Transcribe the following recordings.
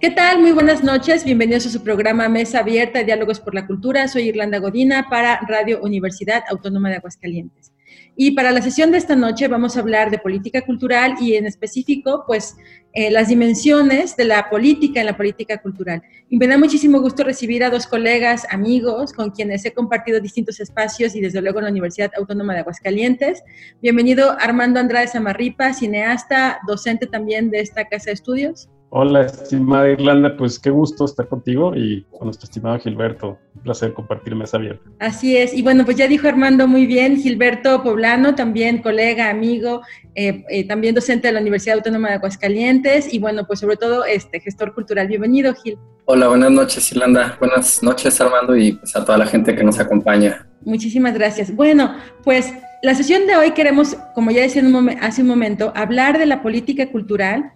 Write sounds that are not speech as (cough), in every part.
¿Qué tal? Muy buenas noches. Bienvenidos a su programa Mesa Abierta, Diálogos por la Cultura. Soy Irlanda Godina para Radio Universidad Autónoma de Aguascalientes. Y para la sesión de esta noche vamos a hablar de política cultural y en específico, pues, eh, las dimensiones de la política en la política cultural. Y me da muchísimo gusto recibir a dos colegas, amigos, con quienes he compartido distintos espacios y desde luego en la Universidad Autónoma de Aguascalientes. Bienvenido Armando Andrade Samarripa, cineasta, docente también de esta casa de estudios. Hola, estimada Irlanda, pues qué gusto estar contigo y con nuestro estimado Gilberto. Un placer compartir mesa abierta. Así es, y bueno, pues ya dijo Armando muy bien, Gilberto Poblano, también colega, amigo, eh, eh, también docente de la Universidad Autónoma de Aguascalientes y bueno, pues sobre todo este gestor cultural. Bienvenido, Gil. Hola, buenas noches, Irlanda. Buenas noches, Armando, y pues a toda la gente que nos acompaña. Muchísimas gracias. Bueno, pues la sesión de hoy queremos, como ya decía en un momen- hace un momento, hablar de la política cultural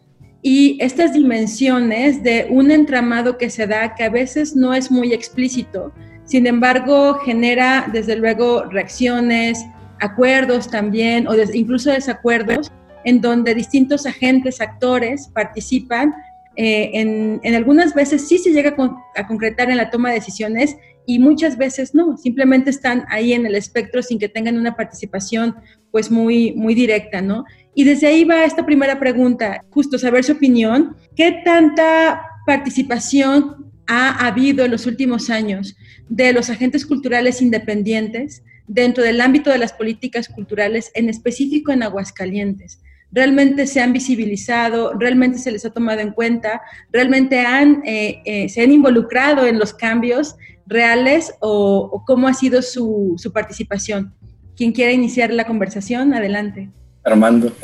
y estas dimensiones de un entramado que se da que a veces no es muy explícito, sin embargo genera desde luego reacciones, acuerdos también o incluso desacuerdos en donde distintos agentes, actores participan. eh, en, algunas veces sí se llega a, a concretar en la toma de decisiones y muchas veces no, simplemente están ahí en el espectro sin que tengan una participación pues muy, muy directa, ¿no? Y desde ahí va esta primera pregunta, justo saber su opinión. ¿Qué tanta participación ha habido en los últimos años de los agentes culturales independientes dentro del ámbito de las políticas culturales, en específico en Aguascalientes? ¿Realmente se han visibilizado? ¿Realmente se les ha tomado en cuenta? ¿Realmente han, eh, eh, se han involucrado en los cambios reales o, o cómo ha sido su, su participación? Quien quiera iniciar la conversación, adelante. Armando. (laughs)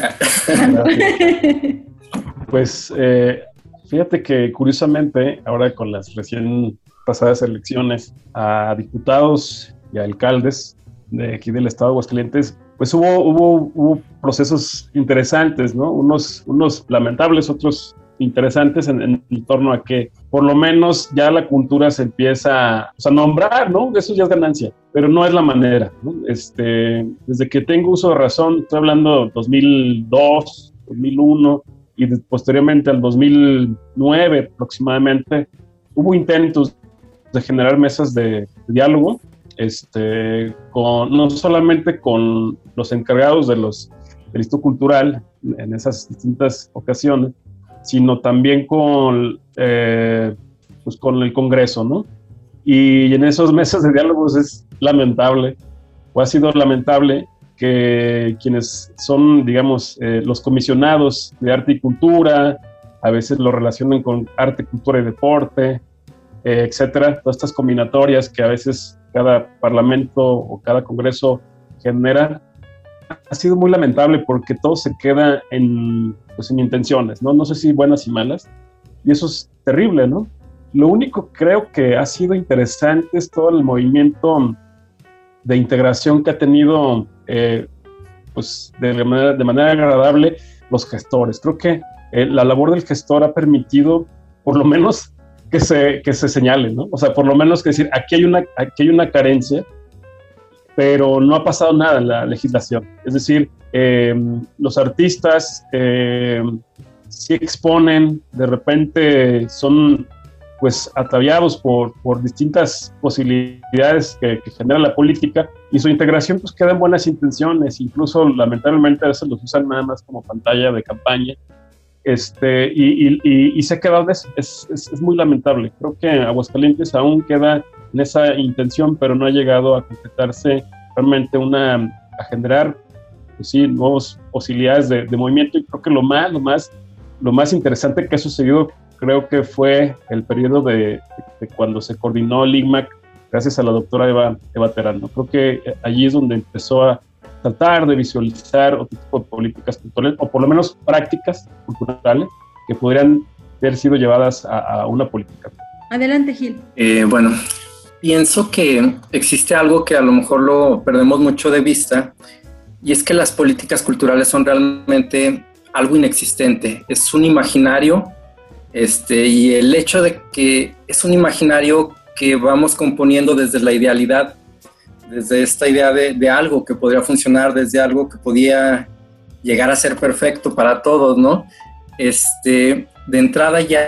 Pues eh, fíjate que curiosamente, ahora con las recién pasadas elecciones a diputados y a alcaldes de aquí del estado de Aguascalientes, pues hubo, hubo, hubo procesos interesantes, ¿no? Unos, unos lamentables, otros interesantes en, en torno a que por lo menos ya la cultura se empieza pues, a nombrar, ¿no? Eso ya es ganancia, pero no es la manera, ¿no? Este, desde que tengo uso de razón, estoy hablando 2002, 2001 y posteriormente al 2009 aproximadamente, hubo intentos de generar mesas de, de diálogo, este, con, no solamente con los encargados de los, del Instituto Cultural en esas distintas ocasiones, sino también con, eh, pues con el Congreso, ¿no? Y en esos mesas de diálogos es lamentable, o ha sido lamentable, que quienes son, digamos, eh, los comisionados de arte y cultura, a veces lo relacionan con arte, cultura y deporte, eh, etcétera, todas estas combinatorias que a veces cada parlamento o cada congreso genera, ha sido muy lamentable porque todo se queda en, pues, en intenciones, ¿no? No sé si buenas y malas, y eso es terrible, ¿no? Lo único creo que ha sido interesante es todo el movimiento de integración que ha tenido, eh, pues, de manera, de manera agradable los gestores. Creo que eh, la labor del gestor ha permitido, por lo menos, que se, que se señale, ¿no? O sea, por lo menos que decir, aquí hay una, aquí hay una carencia, pero no ha pasado nada en la legislación. Es decir, eh, los artistas eh, sí exponen, de repente son pues ataviados por, por distintas posibilidades que, genera la política y su integración pues queda en buenas intenciones, incluso lamentablemente a veces los usan nada más como pantalla de campaña este, y, se ha quedado es, es, es, muy lamentable. Creo que Aguascalientes aún queda en esa intención, pero no ha llegado a concretarse realmente una, a generar, pues sí, nuevas posibilidades de, de, movimiento y creo que lo más, lo más, lo más interesante que ha sucedido creo que fue el periodo de, cuando se coordinó el IGMAC gracias a la doctora Eva, Eva Terán. Creo que allí es donde empezó a tratar de visualizar otro tipo de políticas culturales, o por lo menos prácticas culturales, que podrían haber sido llevadas a, a una política. Adelante, Gil. Eh, bueno, pienso que existe algo que a lo mejor lo perdemos mucho de vista y es que las políticas culturales son realmente algo inexistente, es un imaginario este, y el hecho de que es un imaginario que vamos componiendo desde la idealidad, desde esta idea de, algo que podría funcionar, desde algo que podía llegar a ser perfecto para todos, ¿no? Este, de entrada ya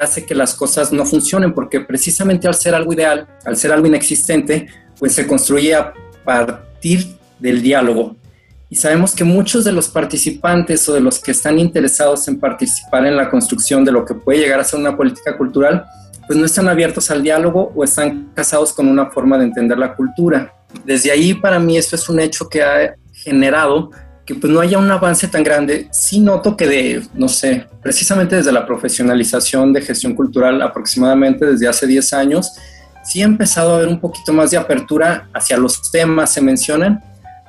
hace que las cosas no funcionen, porque precisamente al ser algo ideal, al ser algo inexistente, pues se construye a partir del diálogo. Y sabemos que muchos de los participantes o de los que están interesados en participar en la construcción de lo que puede llegar a ser una política cultural, pues no están abiertos al diálogo o están casados con una forma de entender la cultura. Desde ahí para mí esto es un hecho que ha generado que pues no haya un avance tan grande. Sí noto que de, no sé, precisamente desde la profesionalización de gestión cultural aproximadamente desde hace 10 años, sí ha empezado a haber un poquito más de apertura hacia los temas, se mencionan,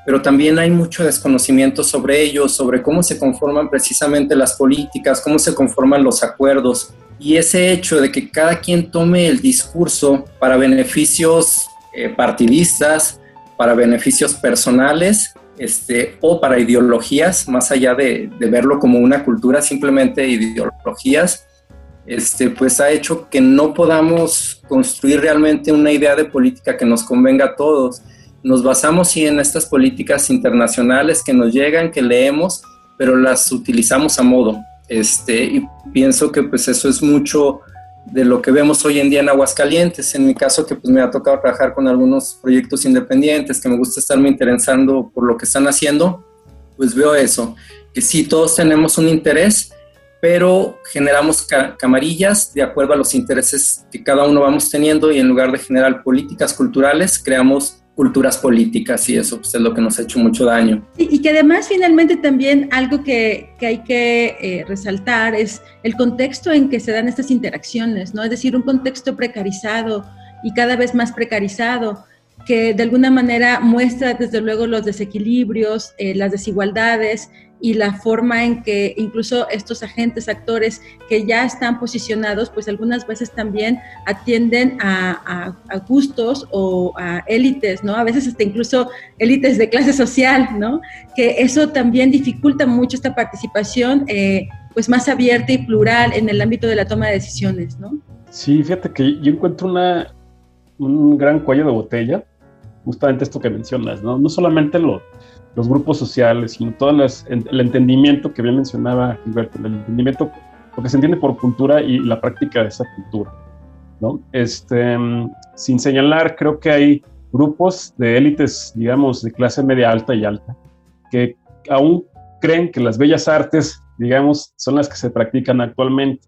pero también hay mucho desconocimiento sobre ellos, sobre cómo se conforman precisamente las políticas, cómo se conforman los acuerdos. Y ese hecho de que cada quien tome el discurso para beneficios eh, partidistas, para beneficios personales, este, o para ideologías, más allá de, verlo como una cultura, simplemente ideologías, este, pues ha hecho que no podamos construir realmente una idea de política que nos convenga a todos. Nos basamos sí en estas políticas internacionales que nos llegan, que leemos, pero las utilizamos a modo. Este, y pienso que pues eso es mucho de lo que vemos hoy en día en Aguascalientes. En mi caso, que pues me ha tocado trabajar con algunos proyectos independientes, que me gusta estarme interesando por lo que están haciendo, pues veo eso, que sí, todos tenemos un interés, pero generamos camarillas de acuerdo a los intereses que cada uno vamos teniendo y en lugar de generar políticas culturales, creamos culturas políticas y eso pues, es lo que nos ha hecho mucho daño. Y, que además finalmente también algo que, que hay que eh, resaltar es el contexto en que se dan estas interacciones, ¿no? Es decir, un contexto precarizado y cada vez más precarizado que de alguna manera muestra desde luego los desequilibrios, eh, las desigualdades y la forma en que incluso estos agentes, actores que ya están posicionados, pues algunas veces también atienden a, gustos o a élites, ¿no? A veces hasta incluso élites de clase social, ¿no? Que eso también dificulta mucho esta participación, eh, pues más abierta y plural en el ámbito de la toma de decisiones, ¿no? Sí, fíjate que yo encuentro una, un gran cuello de botella, justamente esto que mencionas, ¿no? No solamente lo los grupos sociales, sino todo el entendimiento que bien mencionaba Gilberto, el entendimiento, lo que se entiende por cultura y la práctica de esa cultura. ¿no? Este, sin señalar, creo que hay grupos de élites, digamos, de clase media alta y alta, que aún creen que las bellas artes, digamos, son las que se practican actualmente,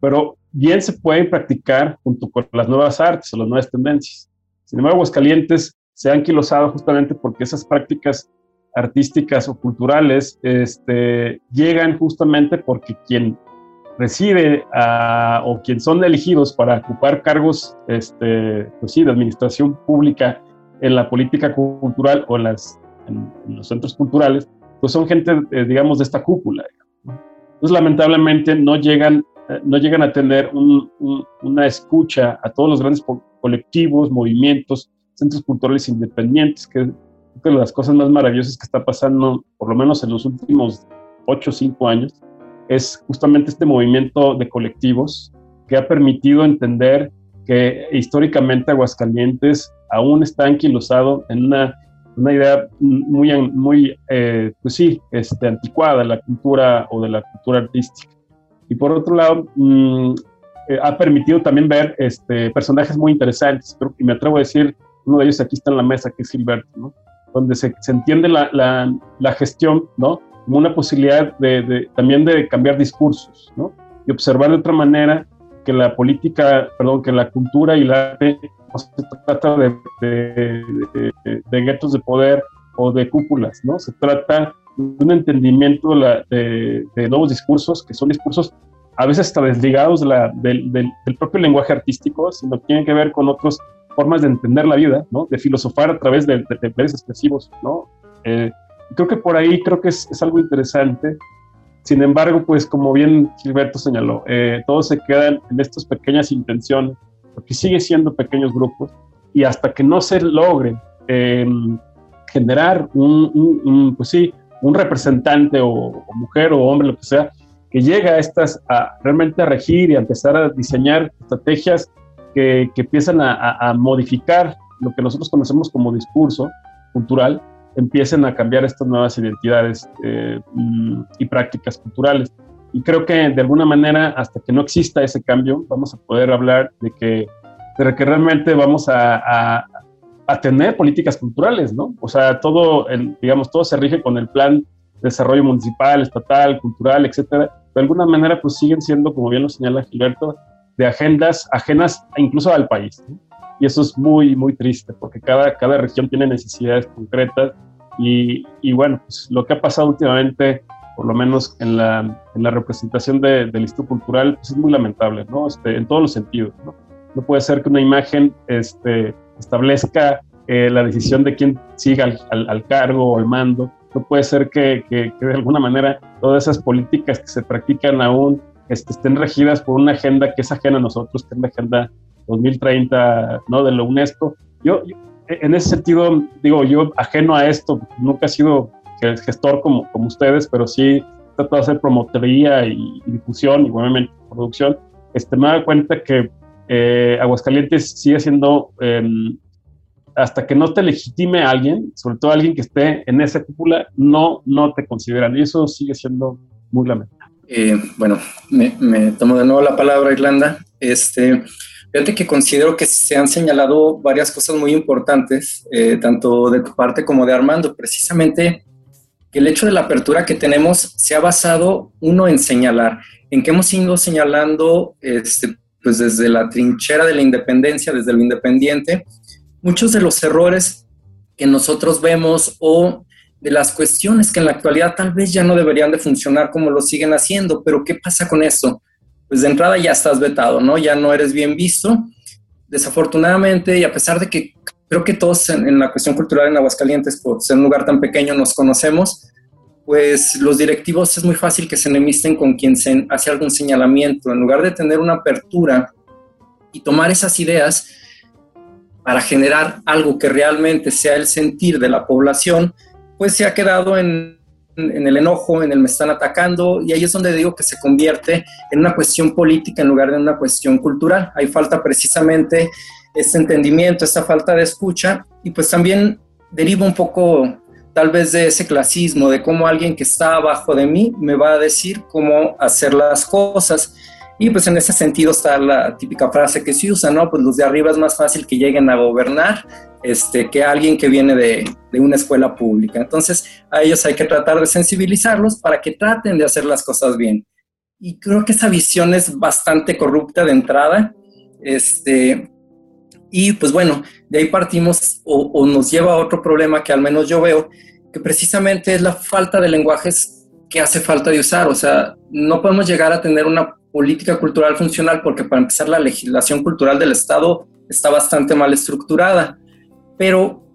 pero bien se pueden practicar junto con las nuevas artes o las nuevas tendencias. Sin embargo, Aguascalientes se han quilosado justamente porque esas prácticas artísticas o culturales este, llegan justamente porque quien recibe o quien son elegidos para ocupar cargos este, pues sí, de administración pública en la política cultural o en, los centros culturales, pues son gente, eh, digamos, de esta cúpula. Entonces, lamentablemente, no llegan, eh, no llegan a tener una escucha a todos los grandes colectivos, movimientos, centros culturales independientes que de las cosas más maravillosas que está pasando, por lo menos en los últimos 8 o 5 años, es justamente este movimiento de colectivos que ha permitido entender que históricamente Aguascalientes aún está anquilosado en una, una idea muy, muy eh, pues sí, este, anticuada de la cultura o de la cultura artística. Y por otro lado, mm, eh, ha permitido también ver este, personajes muy interesantes, creo que me atrevo a decir, uno de ellos aquí está en la mesa, que es Gilberto, ¿no? Donde se, entiende la, la, gestión, ¿no? Como una posibilidad de, también de cambiar discursos, ¿no? Y observar de otra manera que la política, perdón, que la cultura y el arte no se trata de, de, guetos de poder o de cúpulas, ¿no? Se trata de un entendimiento de, nuevos discursos, que son discursos a veces hasta desligados de la, del, del, propio lenguaje artístico, sino que tienen que ver con otros formas de entender la vida, ¿no? De filosofar a través de, de, expresivos, ¿no? Eh, creo que por ahí creo que es, es, algo interesante. Sin embargo, pues como bien Gilberto señaló, eh, todo se queda en, estas pequeñas intenciones porque sigue siendo pequeños grupos y hasta que no se logre em, generar un, pues sí, un representante o, mujer o hombre, lo que sea, que llegue a estas, a realmente a regir y a empezar a diseñar estrategias que, que empiezan a, modificar lo que nosotros conocemos como discurso cultural, empiecen a cambiar estas nuevas identidades eh, y prácticas culturales. Y creo que de alguna manera, hasta que no exista ese cambio, vamos a poder hablar de que, de que realmente vamos a, a, tener políticas culturales, ¿no? O sea, todo, el, digamos, todo se rige con el plan de desarrollo municipal, estatal, cultural, etcétera. De alguna manera, pues siguen siendo, como bien lo señala Gilberto, de agendas ajenas incluso al país. Y eso es muy, muy triste, porque cada, cada región tiene necesidades concretas. Y, y bueno, pues lo que ha pasado últimamente por lo menos en la, en la representación de, del Instituto Cultural, pues es muy lamentable, ¿no? Este, en todos los sentidos, ¿no? No puede ser que una imagen este, establezca eh, la decisión de quién siga al, al, cargo o al mando. No puede ser que, que, de alguna manera todas esas políticas que se practican aún este, estén regidas por una agenda que es ajena a nosotros, que es la agenda 2030 ¿no? de la UNESCO. Yo, yo, en ese sentido, digo, yo ajeno a esto, nunca he sido gestor como, como ustedes, pero sí trato de hacer promotoría y, difusión y obviamente producción, este, me da cuenta que eh, Aguascalientes sigue siendo, em, hasta que no te legitime a alguien, sobre todo alguien que esté en esa cúpula, no, no te consideran. Y eso sigue siendo muy lamentable. Eh, bueno, me, tomo de nuevo la palabra, Irlanda. Este, fíjate que considero que se han señalado varias cosas muy importantes, eh, tanto de tu parte como de Armando. Precisamente el hecho de la apertura que tenemos se ha basado, uno, en señalar, en que hemos ido señalando, este, pues desde la trinchera de la independencia, desde lo independiente, muchos de los errores que nosotros vemos o de las cuestiones que en la actualidad tal vez ya no deberían de funcionar como lo siguen haciendo, pero ¿qué pasa con esto? Pues de entrada ya estás vetado, ¿no? Ya no eres bien visto. Desafortunadamente, y a pesar de que creo que todos en, la cuestión cultural en Aguascalientes, por ser un lugar tan pequeño, nos conocemos, pues los directivos es muy fácil que se enemisten con quien se hace algún señalamiento. En lugar de tener una apertura y tomar esas ideas para generar algo que realmente sea el sentir de la población, pues se ha quedado en, el enojo, en el me están atacando, y ahí es donde digo que se convierte en una cuestión política en lugar de una cuestión cultural. Hay falta precisamente este entendimiento, esta falta de escucha, y pues también deriva un poco tal vez de ese clasismo, de cómo alguien que está abajo de mí me va a decir cómo hacer las cosas. Y pues en ese sentido está la típica frase que se usa, ¿no? Pues los de arriba es más fácil que lleguen a gobernar este, que alguien que viene de, de una escuela pública. Entonces a ellos hay que tratar de sensibilizarlos para que traten de hacer las cosas bien. Y creo que esa visión es bastante corrupta de entrada. Este, y pues bueno, de ahí partimos o, nos lleva a otro problema que al menos yo veo, que precisamente es la falta de lenguajes que hace falta de usar. O sea, no podemos llegar a tener una política cultural funcional porque para empezar la legislación cultural del Estado está bastante mal estructurada, pero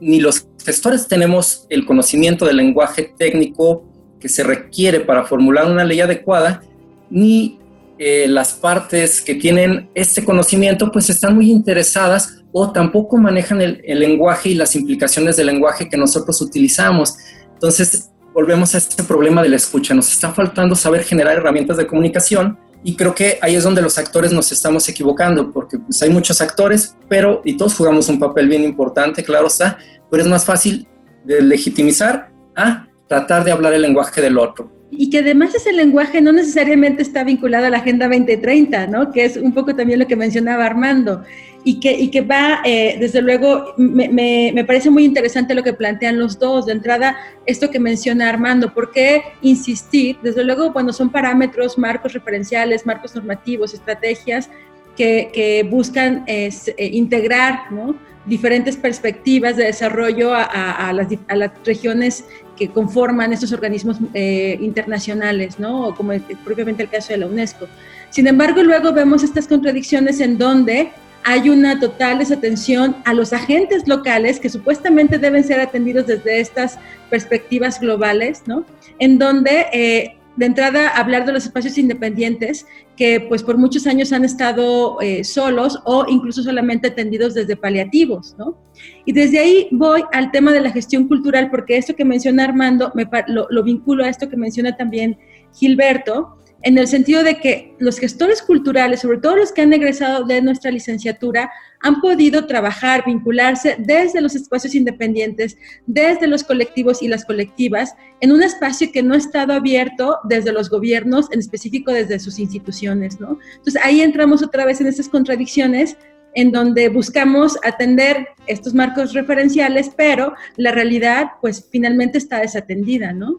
ni los gestores tenemos el conocimiento del lenguaje técnico que se requiere para formular una ley adecuada, ni eh, las partes que tienen este conocimiento pues están muy interesadas o tampoco manejan el, lenguaje y las implicaciones del lenguaje que nosotros utilizamos. Entonces, volvemos a este problema de la escucha. Nos está faltando saber generar herramientas de comunicación y creo que ahí es donde los actores nos estamos equivocando, porque pues, hay muchos actores, pero y todos jugamos un papel bien importante, claro está, pero es más fácil de legitimizar a tratar de hablar el lenguaje del otro y que además ese lenguaje no necesariamente está vinculado a la Agenda 2030, ¿no? Que es un poco también lo que mencionaba Armando, y que, y que va, eh, desde luego, me, me, parece muy interesante lo que plantean los dos. De entrada, esto que menciona Armando, ¿por qué insistir? Desde luego, bueno, son parámetros, marcos referenciales, marcos normativos, estrategias que, que buscan eh, integrar, ¿no? diferentes perspectivas de desarrollo a, a, las, a, las, regiones que conforman estos organismos eh, internacionales, ¿no? como propiamente el caso de la UNESCO. Sin embargo, luego vemos estas contradicciones en donde hay una total desatención a los agentes locales que supuestamente deben ser atendidos desde estas perspectivas globales, ¿no? En donde eh, de entrada hablar de los espacios independientes que pues por muchos años han estado eh, solos o incluso solamente atendidos desde paliativos, ¿no? Y desde ahí voy al tema de la gestión cultural porque esto que menciona Armando me, lo, lo vinculo a esto que menciona también Gilberto, en el sentido de que los gestores culturales, sobre todo los que han egresado de nuestra licenciatura, han podido trabajar, vincularse desde los espacios independientes, desde los colectivos y las colectivas, en un espacio que no ha estado abierto desde los gobiernos, en específico desde sus instituciones, ¿no? Entonces ahí entramos otra vez en esas contradicciones en donde buscamos atender estos marcos referenciales, pero la realidad pues finalmente está desatendida, ¿no?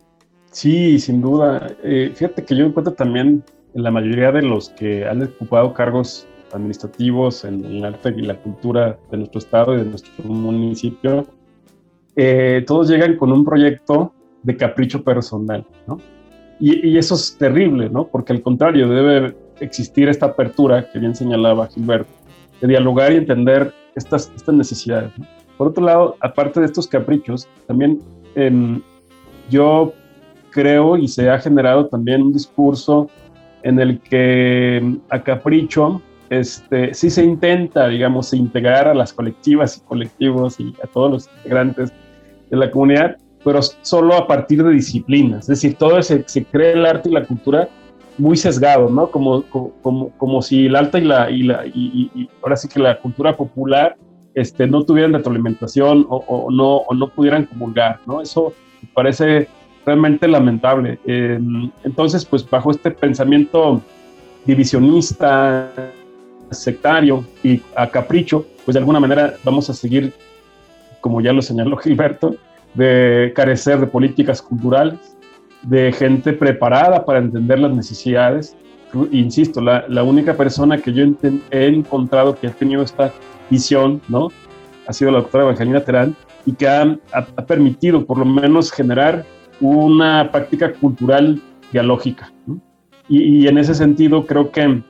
Sí, sin duda. Eh, fíjate que yo encuentro también en la mayoría de los que han ocupado cargos administrativos en, el arte y la cultura de nuestro estado y de nuestro municipio, eh, todos llegan con un proyecto de capricho personal, ¿no? Y, y, eso es terrible, ¿no? Porque al contrario, debe existir esta apertura que bien señalaba Gilberto, de dialogar y entender estas, estas necesidades. ¿no? Por otro lado, aparte de estos caprichos, también eh, yo creo y se ha generado también un discurso en el que mm, a capricho este, sí se intenta, digamos, integrar a las colectivas y colectivos y a todos los integrantes de la comunidad, pero solo a partir de disciplinas. Es decir, todo se, se cree el arte y la cultura muy sesgado, ¿no? Como, como, como si el arte y la, y la y, ahora sí que la cultura popular este, no tuvieran retroalimentación o, o, no, o no pudieran comulgar, ¿no? Eso me parece realmente lamentable. Eh, entonces, pues bajo este pensamiento divisionista, sectario y a capricho, pues de alguna manera vamos a seguir, como ya lo señaló (laughs) Gilberto, de carecer de políticas culturales, de gente preparada para entender las necesidades. Insisto, la, la única persona que yo he encontrado que ha tenido esta visión, ¿no? Ha sido la doctora Evangelina Terán y que ha, ha, permitido por lo menos generar una práctica cultural dialógica. Y, en ese sentido creo que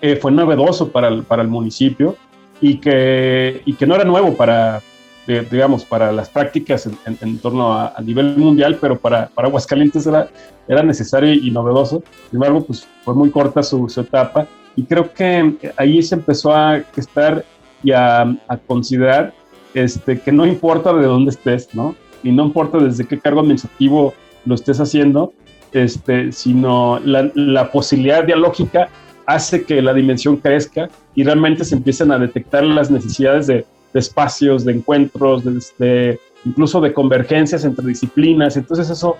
eh, fue novedoso para el, para el municipio y que, y que no era nuevo para, de, digamos, para las prácticas en, torno a, a, nivel mundial, pero para, para Aguascalientes era, era necesario y novedoso. Sin embargo, pues fue muy corta su, su etapa y creo que ahí se empezó a estar y a, a considerar este, que no importa de dónde estés, ¿no? Y no importa desde qué cargo administrativo lo estés haciendo, este, sino la, posibilidad dialógica hace que la dimensión crezca y realmente se empiecen a detectar las necesidades de, espacios, de encuentros, de, incluso de convergencias entre disciplinas. Entonces eso,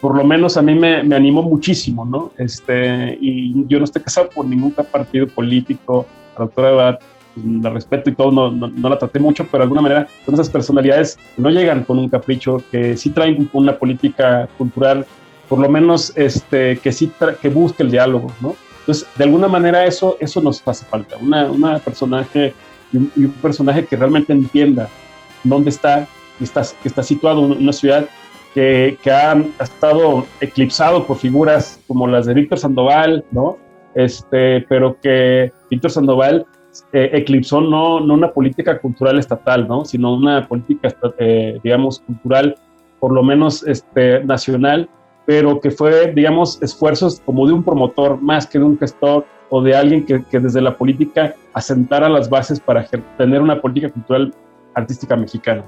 por lo menos a mí me, me animó muchísimo, ¿no? Este, y yo no estoy casado por ningún partido político. La doctora la respeto y todo, no, no, la traté mucho, pero de alguna manera son esas personalidades que no llegan con un capricho, que sí traen una política cultural, por lo menos este, que sí que busque el diálogo, ¿no? Entonces, de alguna manera eso, eso nos hace falta, una, una personaje un, personaje que realmente entienda dónde está, que está, está situado una ciudad que, que ha, ha, estado eclipsado por figuras como las de Víctor Sandoval, ¿no? Este, pero que Víctor Sandoval eh, eclipsó no, no, una política cultural estatal, ¿no? sino una política, eh, digamos, cultural, por lo menos este, nacional, pero que fue, digamos, esfuerzos como de un promotor más que de un gestor o de alguien que, que desde la política asentara las bases para tener una política cultural artística mexicana.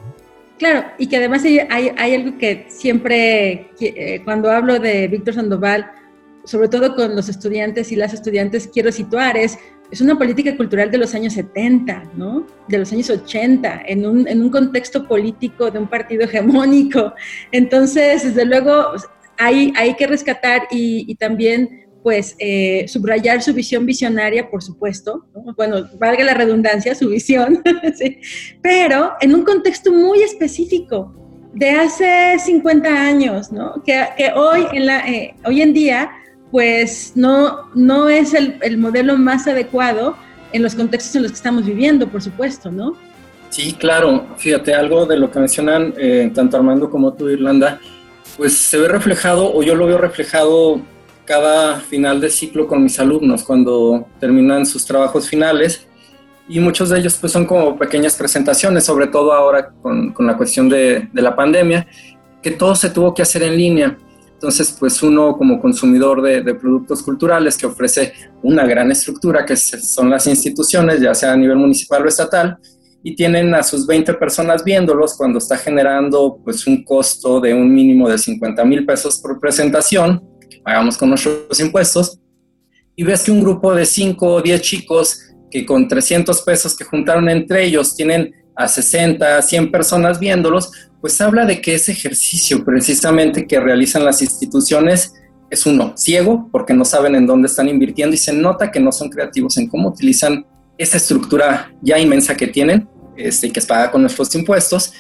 Claro, y que además hay, hay, algo que siempre, eh, cuando hablo de Víctor Sandoval, sobre todo con los estudiantes y las estudiantes, quiero situar es es una política cultural de los años 70, ¿no? De los años 80, en un, en un contexto político de un partido hegemónico. Entonces, desde luego, hay, hay que rescatar y, también pues eh, subrayar su visión visionaria, por supuesto, ¿no? bueno, valga la redundancia, su visión, (laughs) pero en un contexto muy específico de hace 50 años, ¿no? que, que hoy, en la, eh, hoy en día pues no, no es el, el, modelo más adecuado en los contextos en los que estamos viviendo, por supuesto, ¿no? Sí, claro. Fíjate, algo de lo que mencionan eh, tanto Armando como tú, Irlanda, pues se ve reflejado, o yo lo veo reflejado cada final de ciclo con mis alumnos, cuando terminan sus trabajos finales, y muchos de ellos pues son como pequeñas presentaciones, sobre todo ahora con, con la cuestión de, de la pandemia, que todo se tuvo que hacer en línea. Entonces, pues uno como consumidor de, de, productos culturales que ofrece una gran estructura, que son las instituciones, ya sea a nivel municipal o estatal, y tienen a sus 20 personas viéndolos cuando está generando pues un costo de un mínimo de 50 mil pesos por presentación, pagamos con nuestros impuestos, y ves que un grupo de 5 o 10 chicos que con 300 pesos que juntaron entre ellos tienen a 60, 100 personas viéndolos, pues habla de que ese ejercicio precisamente que realizan las instituciones es uno, ciego, porque no saben en dónde están invirtiendo y se nota que no son creativos en cómo utilizan esa estructura ya inmensa que tienen este, que es paga con nuestros impuestos,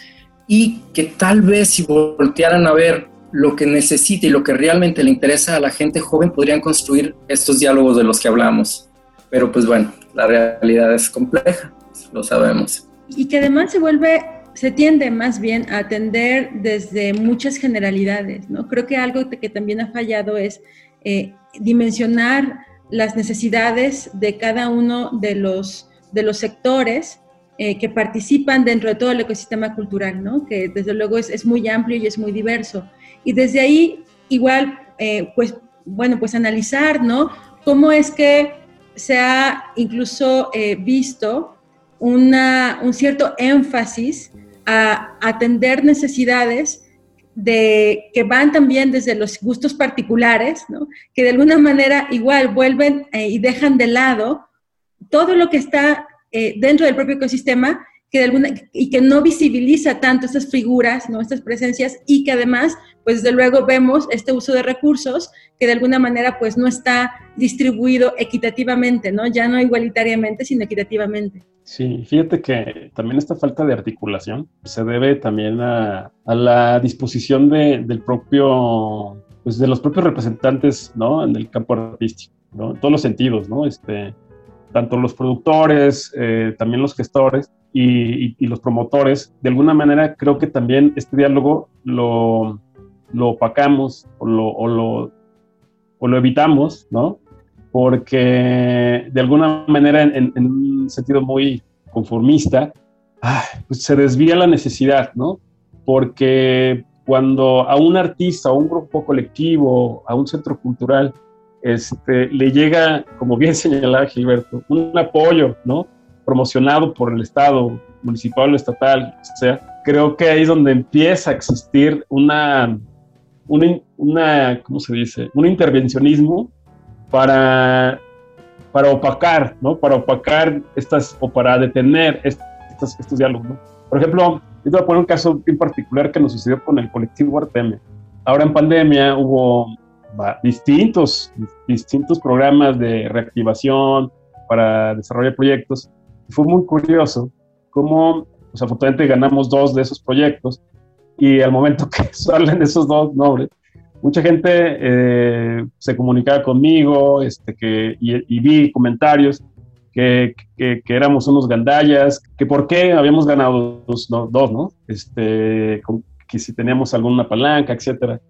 y que tal vez si voltearan a ver lo que necesita y lo que realmente le interesa a la gente joven, podrían construir estos diálogos de los que hablamos. Pero pues bueno, la realidad es compleja, lo sabemos. Y que además se vuelve, se tiende más bien a atender desde muchas generalidades, ¿no? Creo que algo que también ha fallado es eh, dimensionar las necesidades de cada uno de los, de los sectores eh, que participan dentro de todo el ecosistema cultural, ¿no? que desde luego es, es muy amplio y es muy diverso. Y desde ahí, igual, eh, pues, bueno, pues analizar, ¿no? Cómo es que se ha incluso eh, visto un cierto énfasis a atender necesidades de, que van también desde los gustos particulares, que de alguna manera igual vuelven y dejan de lado todo lo que está eh, dentro del propio ecosistema que de alguna, y que no visibiliza tanto estas figuras, ¿no? estas presencias, y que además, pues desde luego vemos este uso de recursos que de alguna manera pues no está distribuido equitativamente, ¿no? ya no igualitariamente, sino equitativamente. Sí, fíjate que también esta falta de articulación se debe también a, la disposición de, del propio, pues de los propios representantes, ¿no? En el campo artístico, ¿no? En todos los sentidos, ¿no? Este, tanto los productores, eh, también los gestores y, los promotores, de alguna manera creo que también este diálogo lo, lo opacamos o lo, o lo, o lo evitamos, ¿no? Porque de alguna manera, en, un sentido muy conformista, pues se desvía la necesidad, ¿no? Porque cuando a un artista, a un grupo colectivo, a un centro cultural, este, le llega, como bien (laughs) señalaba Gilberto, un apoyo, ¿no? Promocionado por el Estado, municipal o estatal, o sea, creo que ahí es donde empieza a existir una, una, ¿cómo se dice? Un intervencionismo para, para opacar, ¿no? Para opacar estas, o para detener estos, estos diálogos, ¿no? Por ejemplo, yo voy a poner un caso en particular que nos sucedió con el colectivo Artemia. Ahora en pandemia hubo distintos, distintos programas de reactivación para desarrollar proyectos. fue muy curioso cómo, pues afortunadamente ganamos dos de esos proyectos y al momento (laughs) que salen esos dos nombres, mucha gente eh, se comunicaba conmigo este, que, y, vi comentarios que, que, éramos unos gandallas, que por qué habíamos ganado dos, dos ¿no? Este, que si teníamos alguna palanca, etcétera.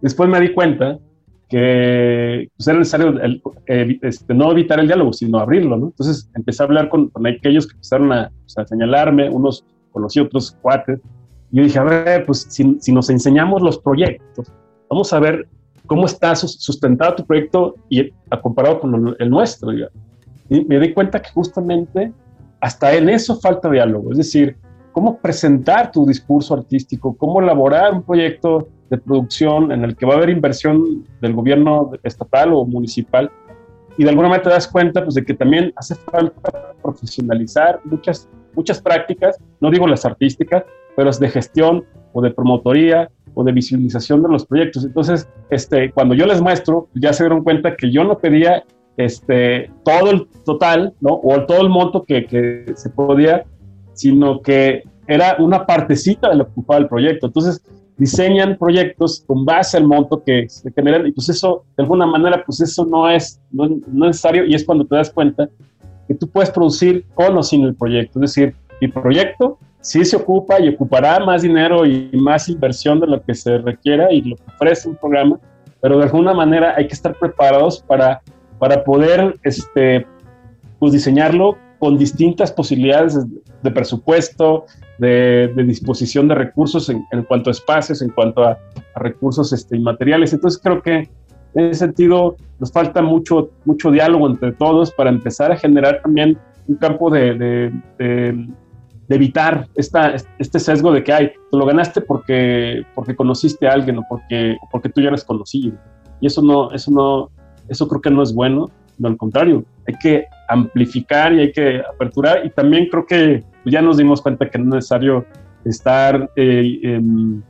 Después me di cuenta que pues, era necesario este, no evitar el diálogo, sino abrirlo, ¿no? Entonces empecé a hablar con, aquellos que empezaron a, señalarme, unos conocí otros cuates, y yo dije, a ver, pues si, si, nos enseñamos los proyectos, vamos a ver cómo está sustentado tu proyecto y a comparado con el nuestro, Y me di cuenta que justamente hasta en eso falta diálogo, es decir, cómo presentar tu discurso artístico, cómo elaborar un proyecto de producción en el que va a haber inversión del gobierno estatal o municipal. Y de alguna manera te das cuenta pues, de que también hace falta profesionalizar muchas, muchas prácticas, no digo las artísticas, pero es de gestión o de promotoría o de visualización de los proyectos. Entonces, este, cuando yo les muestro, ya se dieron cuenta que yo no pedía este, todo el total, ¿no? O todo el monto que, que se podía, sino que era una partecita de lo que ocupaba el proyecto. Entonces, diseñan proyectos con base al monto que se generan y pues eso, de alguna manera, pues eso no es, no, necesario y es cuando te das cuenta que tú puedes producir con o sin el proyecto. Es decir, mi proyecto sí se ocupa y ocupará más dinero y más inversión de lo que se requiera y lo que ofrece un programa, pero de alguna manera hay que estar preparados para, para poder este, pues diseñarlo con distintas posibilidades de presupuesto, de, disposición de recursos en, cuanto a espacios, en cuanto a, recursos este, inmateriales. Entonces creo que en ese sentido nos falta mucho, mucho diálogo entre todos para empezar a generar también un campo de, evitar esta, este sesgo de que hay, tú lo ganaste porque, porque conociste a alguien o porque, porque tú ya eres conocido. Y eso no, eso no, eso creo que no es bueno, no al contrario, hay que amplificar y hay que aperturar y también creo que ya nos dimos cuenta que no es necesario estar eh, em,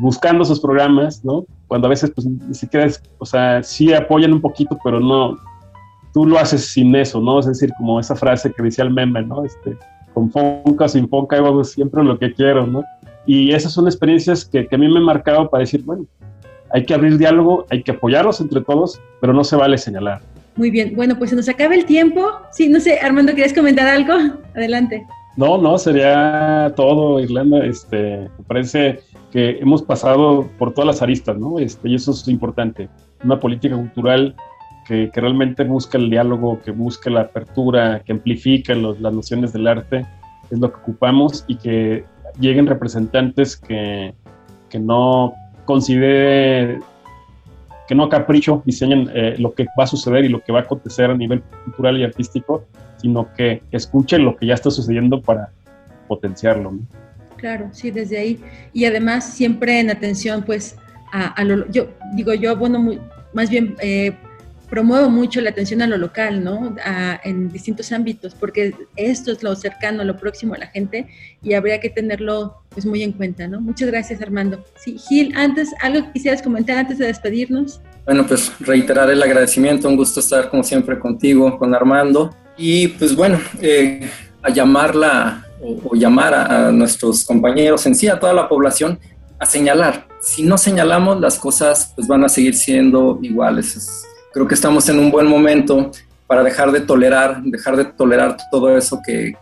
buscando esos programas, ¿no? Cuando a veces pues ni siquiera es, o sea, sí apoyan un poquito, pero no, tú lo haces sin eso, ¿no? Es decir, como esa frase que decía el meme, ¿no? Este, con Fonca, sin Fonca, hago siempre lo que quiero, ¿no? Y esas son experiencias que, que a mí me han marcado para decir, bueno, hay que abrir diálogo, hay que apoyarlos entre todos, pero no se vale señalar. Muy bien, bueno, pues se nos acaba el tiempo. Sí, no sé, Armando, ¿quieres comentar algo? Adelante. No, no, sería todo, Irlanda. Este, me parece que hemos pasado por todas las aristas, ¿no? Este, y eso es importante. Una política cultural que, realmente busca el diálogo, que busca la apertura, que amplifica las nociones del arte, es lo que ocupamos y que lleguen representantes que, que no consideren que no a capricho diseñen eh, lo que va a suceder y lo que va a acontecer a nivel cultural y artístico, sino que escuchen lo que ya está sucediendo para potenciarlo. Claro, sí, desde ahí. Y además siempre en atención, pues, a, lo, yo digo, yo bueno, muy, más bien eh, promuevo mucho la atención a lo local, ¿no? en distintos ámbitos, porque esto es lo cercano, lo próximo a la gente y habría que tenerlo pues muy en cuenta, ¿no? Muchas gracias, Armando. Sí, Gil, antes, ¿algo que quisieras comentar antes de despedirnos? Bueno, pues reiterar el agradecimiento, un gusto estar como siempre contigo, con Armando. Y pues bueno, eh, a llamarla o, llamar a, nuestros compañeros en sí, a toda la población, a señalar. Si no señalamos, las cosas pues van a seguir siendo iguales. Creo que estamos en un buen momento para dejar de tolerar, dejar de tolerar todo eso que,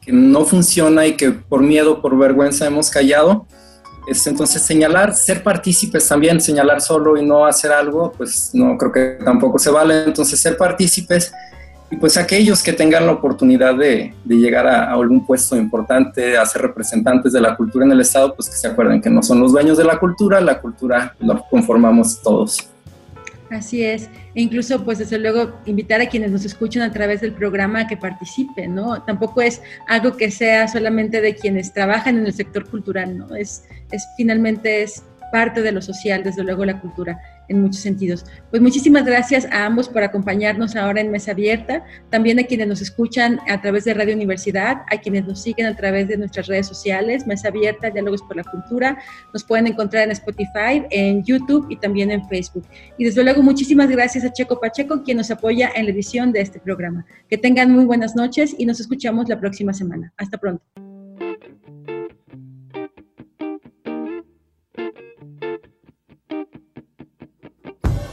que no funciona y que por miedo, por vergüenza hemos callado. Este, entonces señalar, ser partícipes también, señalar solo y no hacer algo, pues no creo que tampoco se vale. Entonces ser partícipes y pues aquellos que tengan la oportunidad de, llegar a, algún puesto importante, a ser representantes de la cultura en el Estado, pues que se acuerden que no son los dueños de la cultura, la cultura la conformamos todos. Así es, e incluso pues desde luego invitar a quienes nos escuchan a través del programa a que participen, ¿no? Tampoco es algo que sea solamente de quienes trabajan en el sector cultural, ¿no? Es, es finalmente es parte de lo social, desde luego la cultura en muchos sentidos. Pues muchísimas gracias a ambos por acompañarnos ahora en Mesa Abierta, también a quienes nos escuchan a través de Radio Universidad, a quienes nos siguen a través de nuestras redes sociales, Mesa Abierta, Diálogos por la Cultura, nos pueden encontrar en Spotify, en YouTube y también en Facebook. Y desde luego muchísimas gracias a Checo Pacheco, quien nos apoya en la edición de este programa. Que tengan muy buenas noches y nos escuchamos la próxima semana. Hasta pronto.